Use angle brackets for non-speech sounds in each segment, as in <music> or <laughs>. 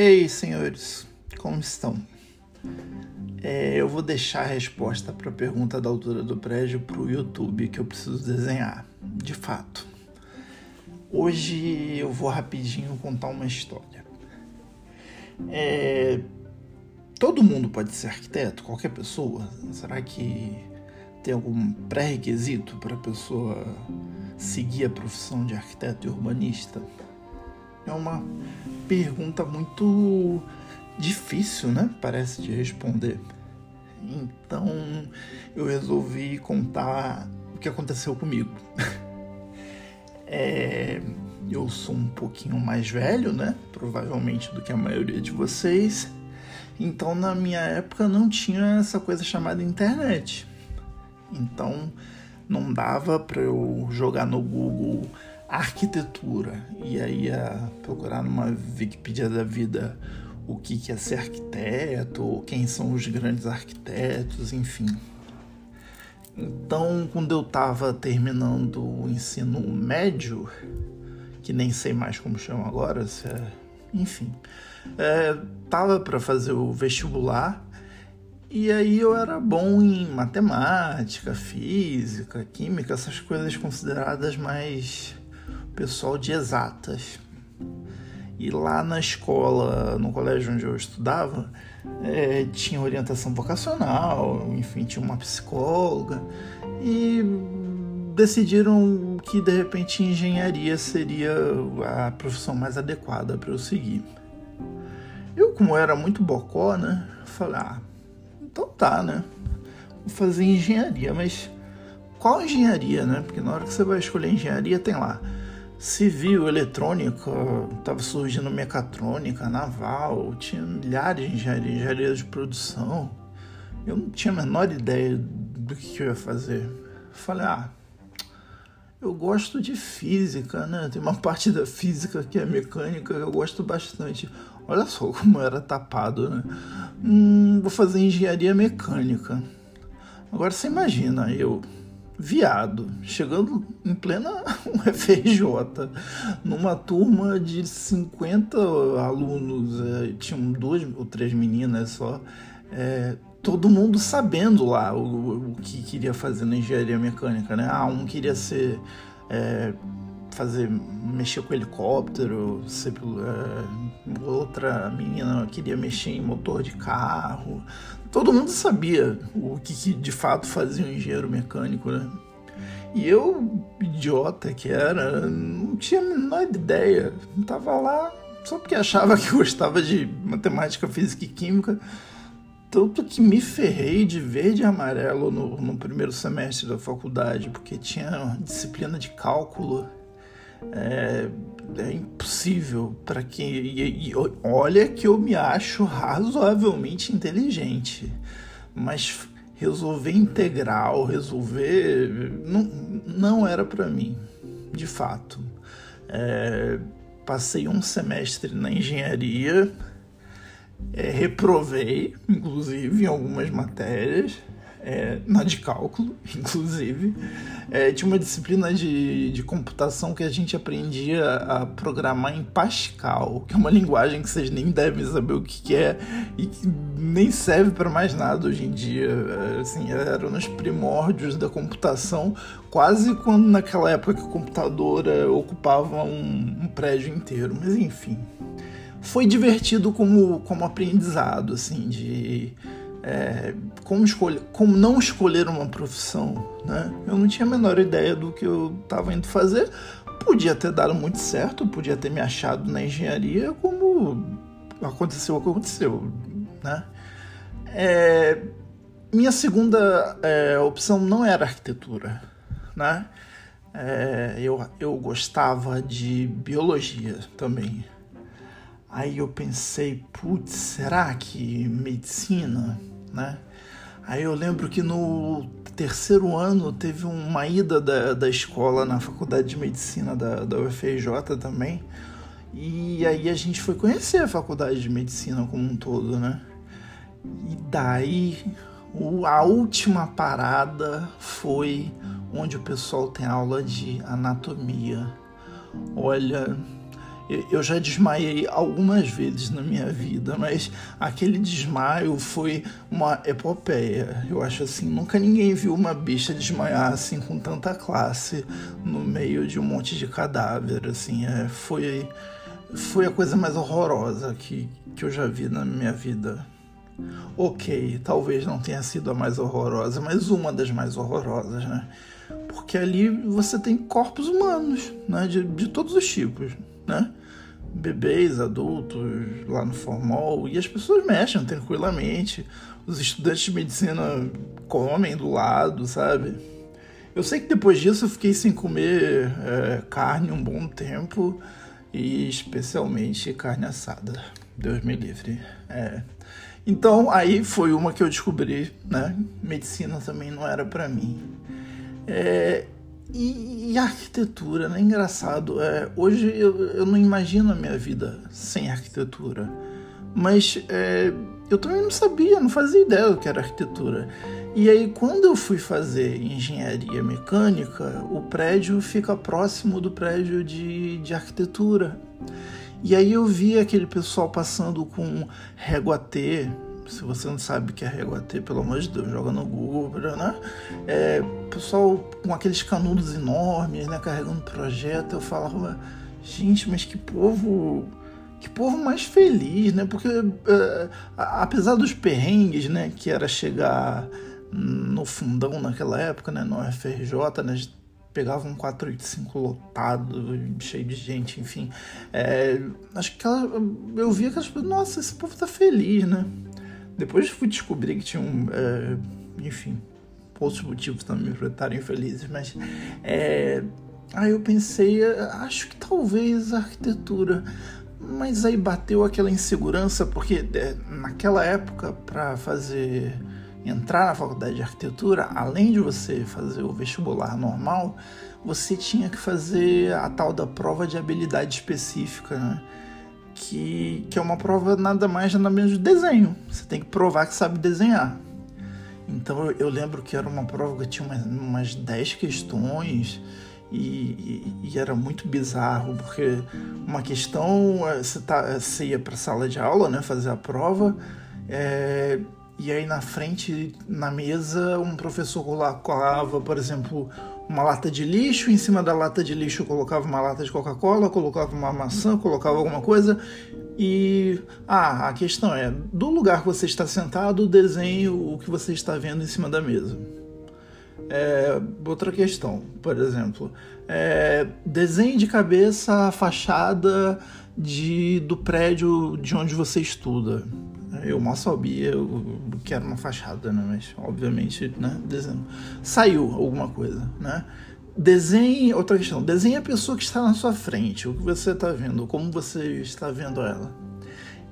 Ei, senhores, como estão? É, eu vou deixar a resposta para a pergunta da altura do prédio para o YouTube que eu preciso desenhar, de fato. Hoje eu vou rapidinho contar uma história. É, todo mundo pode ser arquiteto, qualquer pessoa. Será que tem algum pré-requisito para a pessoa seguir a profissão de arquiteto e urbanista? É uma pergunta muito difícil, né? Parece de responder. Então eu resolvi contar o que aconteceu comigo. <laughs> é, eu sou um pouquinho mais velho, né? Provavelmente do que a maioria de vocês. Então na minha época não tinha essa coisa chamada internet. Então não dava para eu jogar no Google arquitetura e aí ia procurar numa Wikipedia da vida o que é ser arquiteto, quem são os grandes arquitetos, enfim. Então, quando eu estava terminando o ensino médio, que nem sei mais como chama agora, é, enfim, é, tava para fazer o vestibular e aí eu era bom em matemática, física, química, essas coisas consideradas mais pessoal de exatas. E lá na escola, no colégio onde eu estudava, é, tinha orientação vocacional, enfim, tinha uma psicóloga. E decidiram que de repente engenharia seria a profissão mais adequada para eu seguir. Eu, como era muito bocó, né, falei, ah, então tá, né, vou fazer engenharia, mas qual engenharia, né? Porque na hora que você vai escolher engenharia tem lá civil, eletrônica, estava surgindo mecatrônica, naval, tinha milhares de engenharias, engenharia de produção. Eu não tinha a menor ideia do que eu ia fazer. Falei, ah, eu gosto de física, né? Tem uma <laughs> parte da física que é mecânica que eu gosto bastante. Olha só <laughs> como era tapado, né? Hum, vou fazer engenharia mecânica. Agora você imagina, eu viado, chegando em plena <laughs> UFRJ, numa turma de 50 alunos, é, tinham duas ou três meninas só, é, todo mundo sabendo lá o, o, que queria fazer na engenharia mecânica, né? Ah, um queria ser. É, fazer mexer com helicóptero, é, outra menina queria mexer em motor de carro. Todo mundo sabia o que, que de fato fazia um engenheiro mecânico, né? E eu, idiota que era, não tinha a menor ideia. Tava lá só porque achava que gostava de matemática, física e química. Tanto que me ferrei de verde e amarelo no, no primeiro semestre da faculdade, porque tinha disciplina de cálculo é, é impossível para quem. E, e, olha que eu me acho razoavelmente inteligente, mas resolver integral, resolver. Não, não era para mim, de fato. É, passei um semestre na engenharia, é, reprovei, inclusive, em algumas matérias é, na de cálculo, <laughs> inclusive. É, tinha uma disciplina de, de computação que a gente aprendia a programar em Pascal, que é uma <laughs> linguagem que vocês nem devem saber o que, que é e que nem serve para mais nada hoje em dia. Assim, era nos primórdios da computação, quase quando naquela época que a computadora ocupava um, um prédio inteiro. Mas enfim, foi divertido como, como aprendizado, assim, de é, como, escolher, como não escolher uma profissão, né? Eu não tinha a menor ideia do que eu estava indo fazer. Podia ter dado muito certo, podia ter me achado na engenharia, como aconteceu o que aconteceu, né? É, minha segunda é, opção não era arquitetura, né? É, eu, eu gostava de biologia também. Aí eu pensei, putz, será que medicina? Né? Aí eu lembro que no terceiro ano teve uma ida da, da escola na faculdade de medicina da, da UFRJ também. E aí a gente foi conhecer a faculdade de medicina como um todo, né? E daí a última parada foi onde o pessoal tem aula de anatomia. Olha, eu já desmaiei algumas vezes na minha vida, mas aquele desmaio foi uma epopeia. Eu acho assim, nunca ninguém viu uma bicha desmaiar assim com tanta classe no meio de um monte de cadáver, assim, é, foi foi a coisa mais horrorosa que, que eu já vi na minha vida. Ok, talvez não tenha sido a mais horrorosa, mas uma das mais horrorosas, né? Porque ali você tem corpos humanos, né? De, de todos os tipos, né? Bebês, adultos, lá no formal, e as pessoas mexem tranquilamente. Os estudantes de medicina comem do lado, sabe? Eu sei que depois disso eu fiquei sem comer é, carne um bom tempo, e especialmente carne assada. Deus me livre. É. Então aí foi uma que eu descobri, né? Medicina também não era para mim. É, e, e, arquitetura, né? Engraçado. É, hoje eu, eu não imagino a minha vida sem arquitetura. Mas é, eu também não sabia, não fazia ideia do que era arquitetura. E aí, quando eu fui fazer engenharia mecânica, o prédio fica próximo do prédio de, de arquitetura. E aí eu vi aquele pessoal passando com régua T. Se você não sabe o que é régua T, pelo amor de Deus, joga no Google, né? É, pessoal com aqueles canudos enormes, né? Carregando projeto. Eu falava, gente, mas que povo que povo mais feliz, né? Porque é, apesar dos perrengues, né? Que era chegar no fundão naquela época, né? No FRJ, né? pegava um 485 lotado, cheio de gente, enfim. É, acho que ela, eu via que as pessoas, nossa, esse povo tá feliz, né? Depois fui descobrir que tinham, é, enfim, outros motivos também para estarem felizes, mas é, aí eu pensei, acho que talvez a arquitetura. Mas aí bateu aquela insegurança, porque é, naquela época, para fazer entrar na faculdade de arquitetura, além de você fazer o vestibular normal, você tinha que fazer a tal da prova de habilidade específica, né? que, que é uma prova nada mais nada menos de desenho. Você tem que provar que sabe desenhar. Então eu, eu lembro que era uma prova que tinha umas, umas 10 questões. E, e, e, era muito bizarro, porque uma questão, eh, você, tá, você ia para a sala de aula, né, fazer a prova, é, e aí na frente, na mesa, um professor colocava, por exemplo, uma lata de lixo, em cima da lata de lixo colocava uma lata de Coca-Cola, colocava uma maçã, colocava alguma coisa. E ah, a questão é, do lugar que você está sentado, desenhe o que você está vendo em cima da mesa. É, outra questão, por exemplo, é, desenhe de cabeça a fachada de, do prédio de onde você estuda. Eu mal sabia o que era uma fachada, né? Mas, obviamente, né? Desenho. Saiu alguma coisa, né? Desenhe, outra questão, desenhe a pessoa que está na sua frente, o que você está vendo, como você está vendo ela.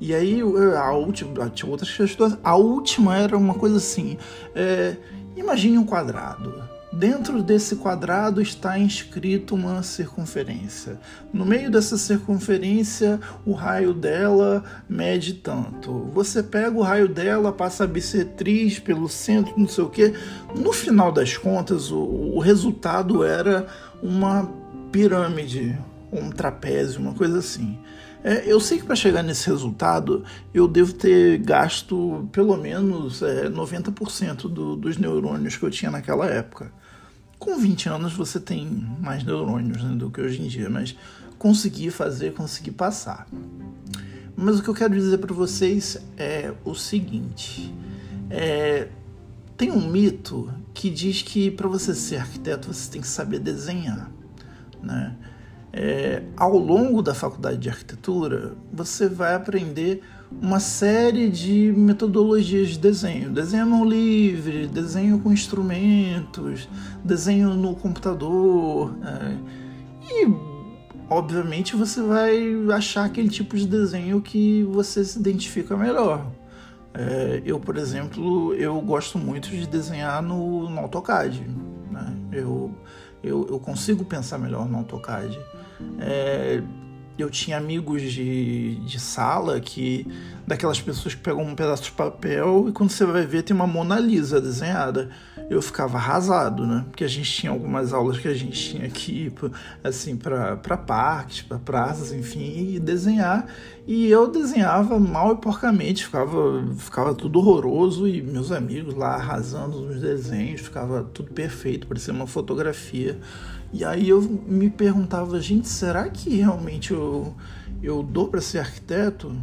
E aí, a última, tinha outras questões, a última era uma coisa assim, é, imagine um quadrado, Dentro desse quadrado está inscrito uma circunferência. No meio dessa circunferência, o raio dela mede tanto. Você pega o raio dela, passa a bissetriz pelo centro, não sei o que. No final das contas, o, o resultado era uma pirâmide, um trapézio, uma coisa assim. É, eu sei que para chegar nesse resultado eu devo ter gasto pelo menos é, 90% do, dos neurônios que eu tinha naquela época com 20 anos você tem mais neurônios né, do que hoje em dia, mas conseguir fazer, conseguir passar. Mas o que eu quero dizer para vocês é o seguinte: é, tem um mito que diz que para você ser arquiteto você tem que saber desenhar, né? É, ao longo da faculdade de arquitetura, você vai aprender uma série de metodologias de desenho. Desenho mão livre, desenho com instrumentos, desenho no computador. É, e, obviamente, você vai achar aquele tipo de desenho que você se identifica melhor. É, eu, por exemplo, eu gosto muito de desenhar no, no AutoCAD. Né? Eu, eu, eu consigo pensar melhor no AutoCAD. É, eu tinha amigos de, de sala que. daquelas pessoas que pegam um pedaço de papel e quando você vai ver tem uma Mona Lisa desenhada. eu ficava arrasado, né? Porque a gente tinha algumas aulas que a gente tinha ir, assim, para parques, para praças, enfim, e desenhar. E eu desenhava mal e porcamente, ficava, ficava tudo horroroso e meus amigos lá arrasando nos desenhos, ficava tudo perfeito, parecia uma fotografia. E aí eu me perguntava, gente, será que realmente eu, eu dou para ser arquiteto?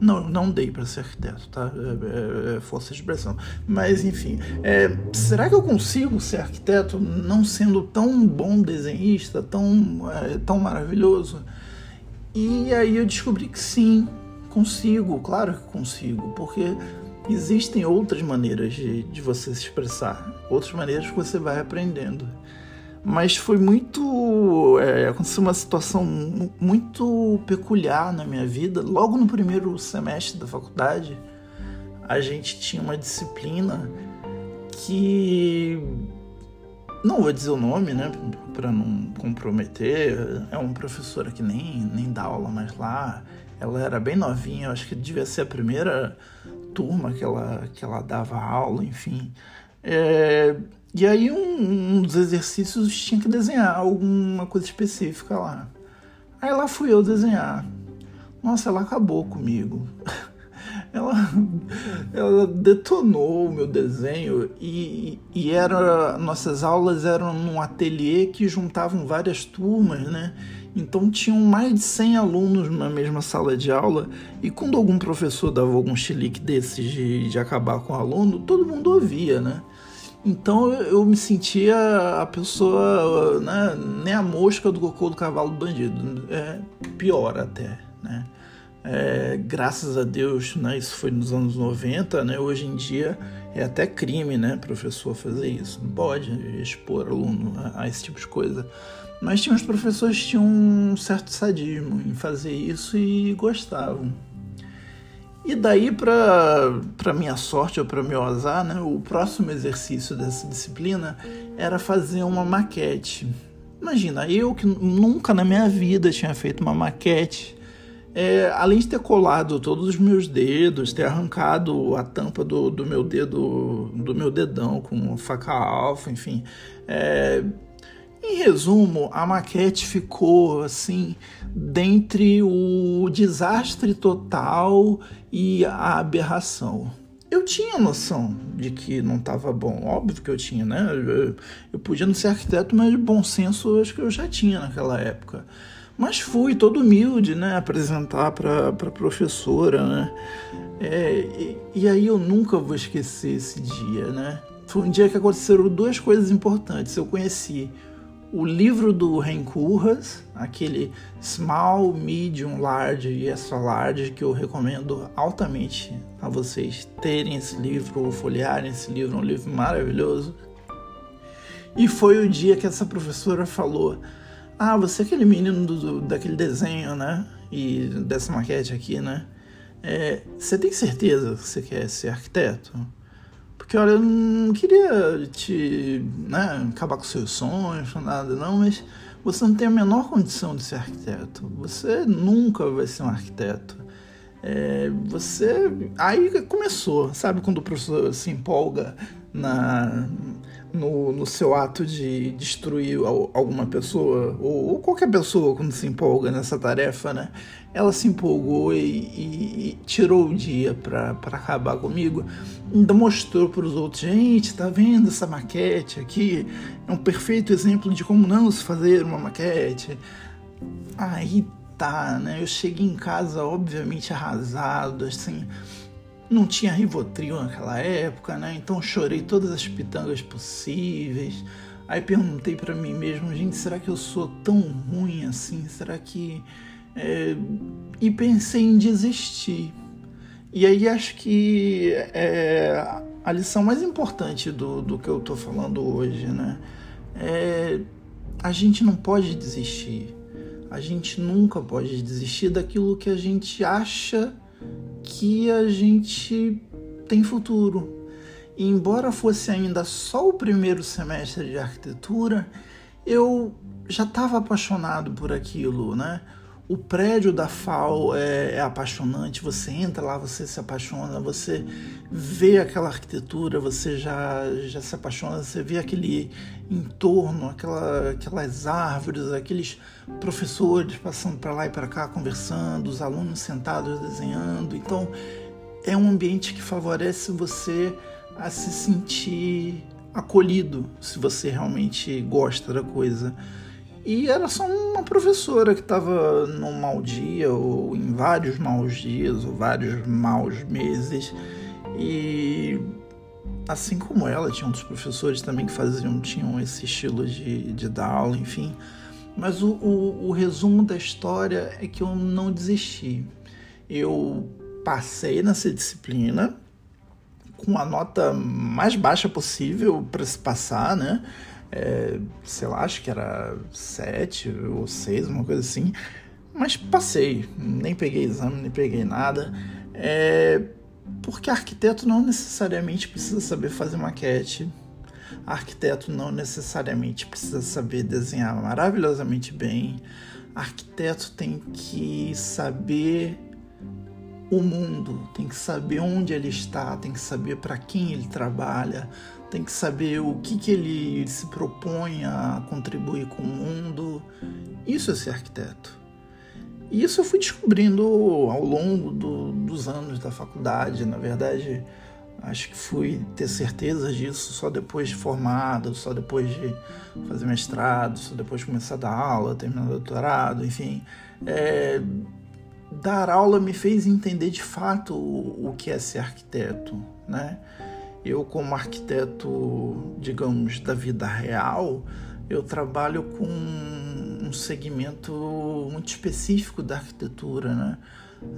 Não, não dei para ser arquiteto, tá? É, é, é, força de expressão. Mas, enfim, é, será que eu consigo ser arquiteto não sendo tão bom desenhista, tão, é, tão maravilhoso? E aí eu descobri que sim, consigo, claro que consigo, porque existem outras maneiras de, de você se expressar, outras maneiras que você vai aprendendo. Mas foi muito. É, aconteceu uma situação muito peculiar na minha vida. Logo no primeiro semestre da faculdade, a gente tinha uma disciplina que. Não vou dizer o nome, né? Para não comprometer. É uma professora que nem, nem dá aula mais lá. Ela era bem novinha, eu acho que devia ser a primeira turma que ela, que ela dava aula, enfim. É, e aí um, um, dos exercícios tinha que desenhar alguma coisa específica lá. Aí lá fui eu desenhar. Nossa, ela acabou comigo. <laughs> ela, ela detonou o meu desenho e, e era nossas aulas eram num ateliê que juntavam várias turmas, né? Então tinham mais de 100 alunos na mesma sala de aula e quando algum professor dava algum chilique desses de, de acabar com o aluno, todo mundo ouvia, né? Então eu me sentia a pessoa, né, nem a mosca do cocô do cavalo do bandido, é pior até, né? É, graças a Deus, né, isso foi nos anos 90, né, hoje em dia é até crime, né, professor fazer isso, não pode expor aluno a, a esse tipo de coisa. Mas tinha os professores tinham um certo sadismo em fazer isso e gostavam. E daí, para minha sorte ou para meu azar, né, o próximo exercício dessa disciplina era fazer uma maquete. Imagina, eu que nunca na minha vida tinha feito uma maquete, é, além de ter colado todos os meus dedos, ter arrancado a tampa do, do meu dedo, do meu dedão com faca alfa, enfim, é, em resumo, a maquete ficou assim, dentre o desastre total e a aberração. Eu tinha noção de que não estava bom, óbvio que eu tinha, né? Eu, eu podia não ser arquiteto, mas bom senso acho que eu já tinha naquela época. Mas fui todo humilde, né? Apresentar para a professora, né? É, e, e aí eu nunca vou esquecer esse dia, né? Foi um dia que aconteceram duas coisas importantes. Eu conheci o livro do Rencurras, aquele Small, Medium, Large e Extra Large, que eu recomendo altamente a vocês terem esse livro ou folhearem esse livro, é um livro maravilhoso. E foi o dia que essa professora falou: Ah, você é aquele menino do, daquele desenho, né? E dessa maquete aqui, né? É, você tem certeza que você quer ser arquiteto? Porque, olha, eu não queria te né, acabar com seus sonhos, nada, não, mas você não tem a menor condição de ser arquiteto. Você nunca vai ser um arquiteto. É, você. Aí começou, sabe quando o professor se empolga na, no, no seu ato de destruir alguma pessoa, ou, ou, qualquer pessoa quando se empolga nessa tarefa, né? Ela se empolgou e, e, e tirou o dia para acabar comigo. Ainda mostrou para os outros: gente, tá vendo essa maquete aqui? É um perfeito exemplo de como não se fazer uma maquete. Aí tá, né? Eu cheguei em casa, obviamente, arrasado, assim não tinha Rivotril naquela época, né? Então chorei todas as pitangas possíveis. Aí perguntei para mim mesmo, gente, será que eu sou tão ruim assim? Será que. É... E pensei em desistir. E aí acho que é a lição mais importante do, do que eu tô falando hoje, né? É, a gente não pode desistir. A gente nunca pode desistir daquilo que a gente acha que a gente tem futuro. E embora fosse ainda só o primeiro semestre de arquitetura, eu já estava apaixonado por aquilo, né? O prédio da FAO é, é, apaixonante, você entra lá, você se apaixona, você vê aquela arquitetura, você já, já se apaixona, você vê aquele entorno, aquela, aquelas árvores, aqueles professores passando para lá e para cá conversando, os alunos sentados desenhando. Então, é um ambiente que favorece você a se sentir acolhido, se você realmente gosta da coisa. E era só uma professora que estava num mau dia, ou em vários maus dias, ou vários maus meses. E assim como ela, tinha outros professores também que faziam, tinham esse estilo de, de dar aula, enfim. Mas o, o, o resumo da história é que eu não desisti. Eu passei nessa disciplina com a nota mais baixa possível para se passar, né? É, sei lá, acho que era sete ou seis, uma coisa assim. Mas passei, nem peguei exame, nem peguei nada. É, porque arquiteto não necessariamente precisa saber fazer maquete. Arquiteto não necessariamente precisa saber desenhar maravilhosamente bem. Arquiteto tem que saber o mundo, tem que saber onde ele está, tem que saber para quem ele trabalha, tem que saber o que, que ele se propõe a contribuir com o mundo. Isso é ser arquiteto. E isso eu fui descobrindo ao longo do, dos anos da faculdade. Na verdade, acho que fui ter certeza disso só depois de formado, só depois de fazer mestrado, só depois de começar a dar aula, terminar o doutorado, enfim. É, dar aula me fez entender de fato o, o que é ser arquiteto, né? Eu, como arquiteto, digamos, da vida real, eu trabalho com um segmento muito específico da arquitetura, né?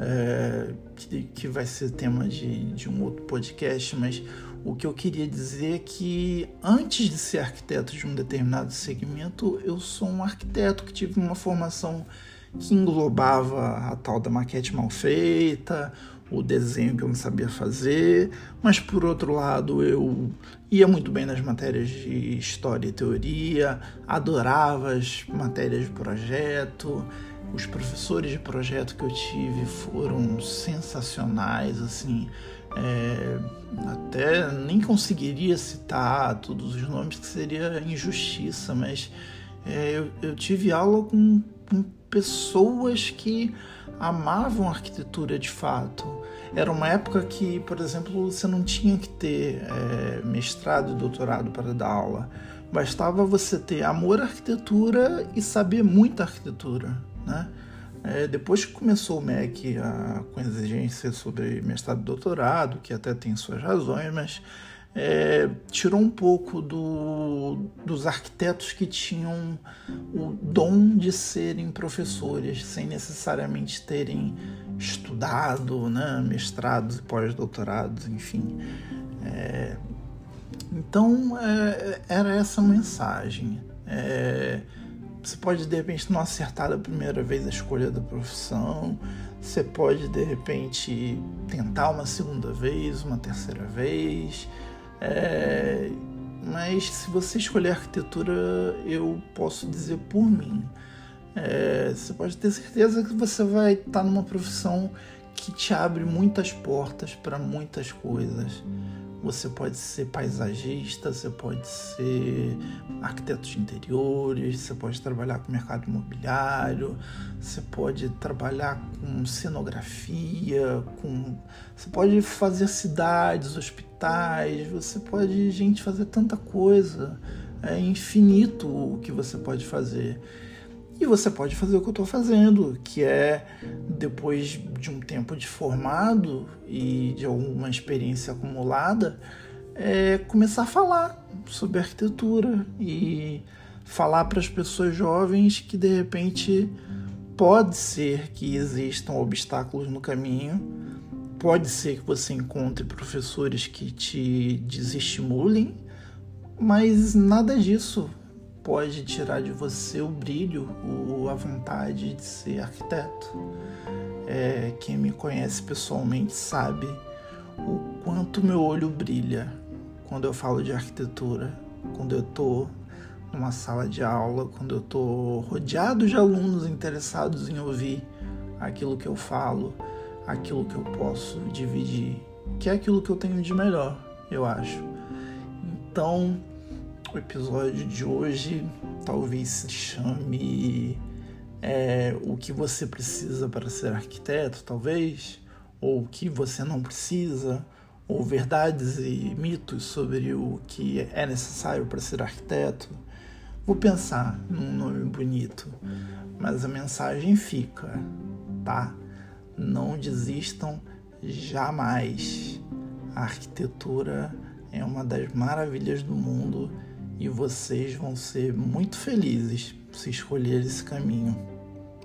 É, que, que, vai ser tema de, de um outro podcast, mas o que eu queria dizer é que antes de ser arquiteto de um determinado segmento, eu sou um arquiteto que tive uma formação que englobava a tal da maquete mal feita, o desenho que eu não sabia fazer, mas por outro lado eu ia muito bem nas matérias de história e teoria, adorava as matérias de projeto, os professores de projeto que eu tive foram sensacionais, assim, é, até nem conseguiria citar todos os nomes que seria injustiça, mas é, eu, eu tive aula com, com pessoas que amavam arquitetura de fato. Era uma época que, por exemplo, você não tinha que ter é, mestrado e doutorado para dar aula. Bastava você ter amor à arquitetura e saber muita arquitetura, né? É, depois que começou o MEC a, com exigência sobre mestrado e doutorado, que até tem suas razões, mas é, tirou um pouco do, dos arquitetos que tinham o dom de serem professores, sem necessariamente terem estudado, né, mestrados e pós-doutorados, enfim. É, então, é, era essa mensagem. É, você pode, de repente, não acertar da primeira vez a escolha da profissão, você pode, de repente, tentar uma segunda vez, uma terceira vez é, mas se você escolher arquitetura, eu posso dizer por mim. É, você pode ter certeza que você vai estar numa profissão que te abre muitas portas para muitas coisas. Você pode ser paisagista, você pode ser arquiteto de interiores, você pode trabalhar com mercado imobiliário, você pode trabalhar com cenografia, com você pode fazer cidades, hospitais, você pode, gente, fazer tanta coisa. É infinito o que você pode fazer. E você pode fazer o que eu estou fazendo, que é, depois de um tempo de formado e de alguma experiência acumulada, é começar a falar sobre arquitetura e falar para as pessoas jovens que de repente pode ser que existam obstáculos no caminho, pode ser que você encontre professores que te desestimulem, mas nada disso pode tirar de você o brilho, a vontade de ser arquiteto. É, quem me conhece pessoalmente sabe o quanto meu olho brilha quando eu falo de arquitetura, quando eu estou numa sala de aula, quando eu estou rodeado de alunos interessados em ouvir aquilo que eu falo, aquilo que eu posso dividir, que é aquilo que eu tenho de melhor, eu acho. Então, o episódio de hoje talvez se chame é, O que você precisa para ser arquiteto, talvez, ou o que você não precisa, ou verdades e mitos sobre o que é necessário para ser arquiteto. Vou pensar num nome bonito, mas a mensagem fica, tá? não desistam jamais. A arquitetura é uma das maravilhas do mundo e vocês vão ser muito felizes se escolher esse caminho.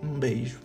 Um beijo.